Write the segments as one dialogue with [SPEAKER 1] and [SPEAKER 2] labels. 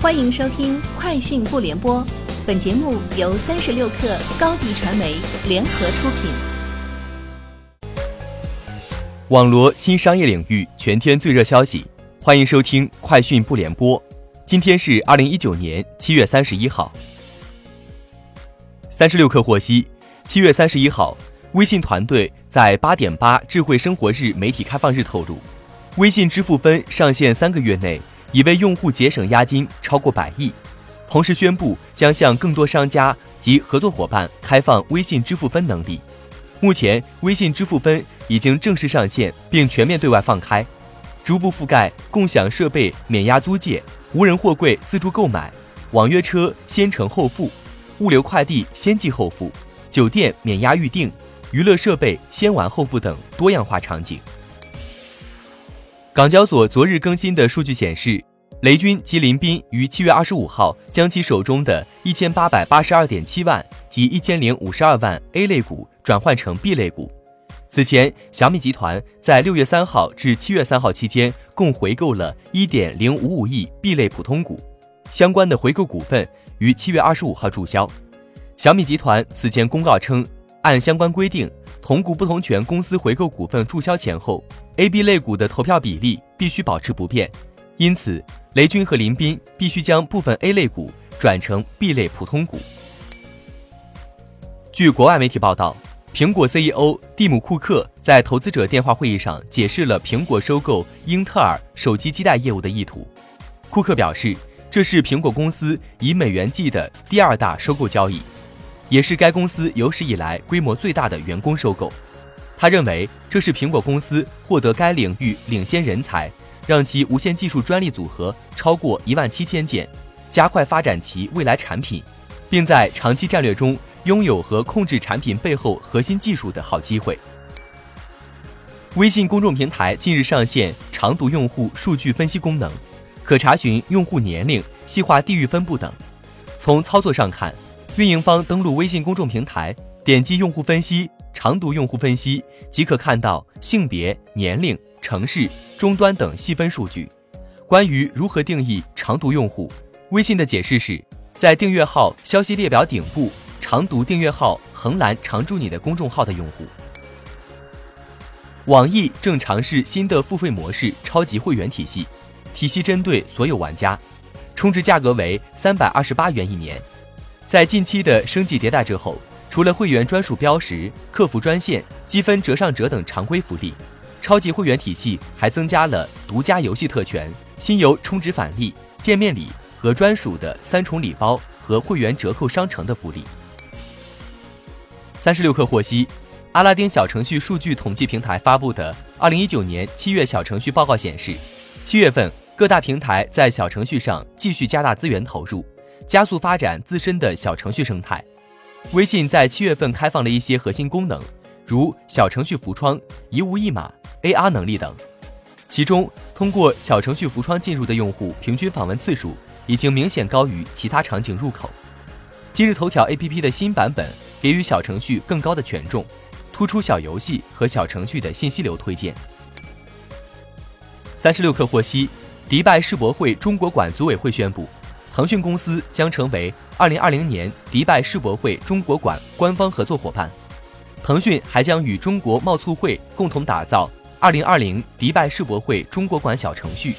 [SPEAKER 1] 欢迎收听《快讯不联播》，本节目由三十六克高低传媒联合出品。
[SPEAKER 2] 网罗新商业领域全天最热消息，欢迎收听《快讯不联播》。今天是二零一九年七月三十一号。三十六氪获悉，七月三十一号，微信团队在八点八智慧生活日媒体开放日透露，微信支付分上线三个月内。已为用户节省押金超过百亿，同时宣布将向更多商家及合作伙伴开放微信支付分能力。目前，微信支付分已经正式上线并全面对外放开，逐步覆盖共享设备免押租借、无人货柜自助购买、网约车先乘后付、物流快递先寄后付、酒店免押预订、娱乐设备先玩后付等多样化场景。港交所昨日更新的数据显示，雷军及林斌于七月二十五号将其手中的一千八百八十二点七万及一千零五十二万 A 类股转换成 B 类股。此前，小米集团在六月三号至七月三号期间共回购了一点零五五亿 B 类普通股，相关的回购股份于七月二十五号注销。小米集团此前公告称，按相关规定。同股不同权公司回购股份注销前后，A、B 类股的投票比例必须保持不变，因此雷军和林斌必须将部分 A 类股转成 B 类普通股。据国外媒体报道，苹果 CEO 蒂姆·库克在投资者电话会议上解释了苹果收购英特尔手机基带业务的意图。库克表示，这是苹果公司以美元计的第二大收购交易。也是该公司有史以来规模最大的员工收购。他认为这是苹果公司获得该领域领先人才，让其无线技术专利组合超过一万七千件，加快发展其未来产品，并在长期战略中拥有和控制产品背后核心技术的好机会。微信公众平台近日上线长读用户数据分析功能，可查询用户年龄、细化地域分布等。从操作上看，运营方登录微信公众平台，点击用户分析、长读用户分析，即可看到性别、年龄、城市、终端等细分数据。关于如何定义长读用户，微信的解释是，在订阅号消息列表顶部长读订阅号横栏常驻你的公众号的用户。网易正尝试新的付费模式——超级会员体系，体系针对所有玩家，充值价格为三百二十八元一年。在近期的升级迭代之后，除了会员专属标识、客服专线、积分折上折等常规福利，超级会员体系还增加了独家游戏特权、新游充值返利、见面礼和专属的三重礼包和会员折扣商城的福利。三十六氪获悉，阿拉丁小程序数据统计平台发布的二零一九年七月小程序报告显示，七月份各大平台在小程序上继续加大资源投入。加速发展自身的小程序生态。微信在七月份开放了一些核心功能，如小程序浮窗、一物一码、AR 能力等。其中，通过小程序浮窗进入的用户平均访问次数已经明显高于其他场景入口。今日头条 APP 的新版本给予小程序更高的权重，突出小游戏和小程序的信息流推荐。三十六氪获悉，迪拜世博会中国馆组委会宣布。腾讯公司将成为二零二零年迪拜世博会中国馆官方合作伙伴。腾讯还将与中国贸促会共同打造二零二零迪拜世博会中国馆小程序。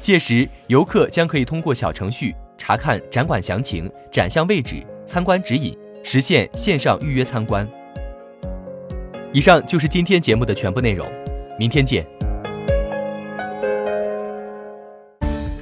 [SPEAKER 2] 届时，游客将可以通过小程序查看展馆详情、展项位置、参观指引，实现线上预约参观。以上就是今天节目的全部内容，明天见。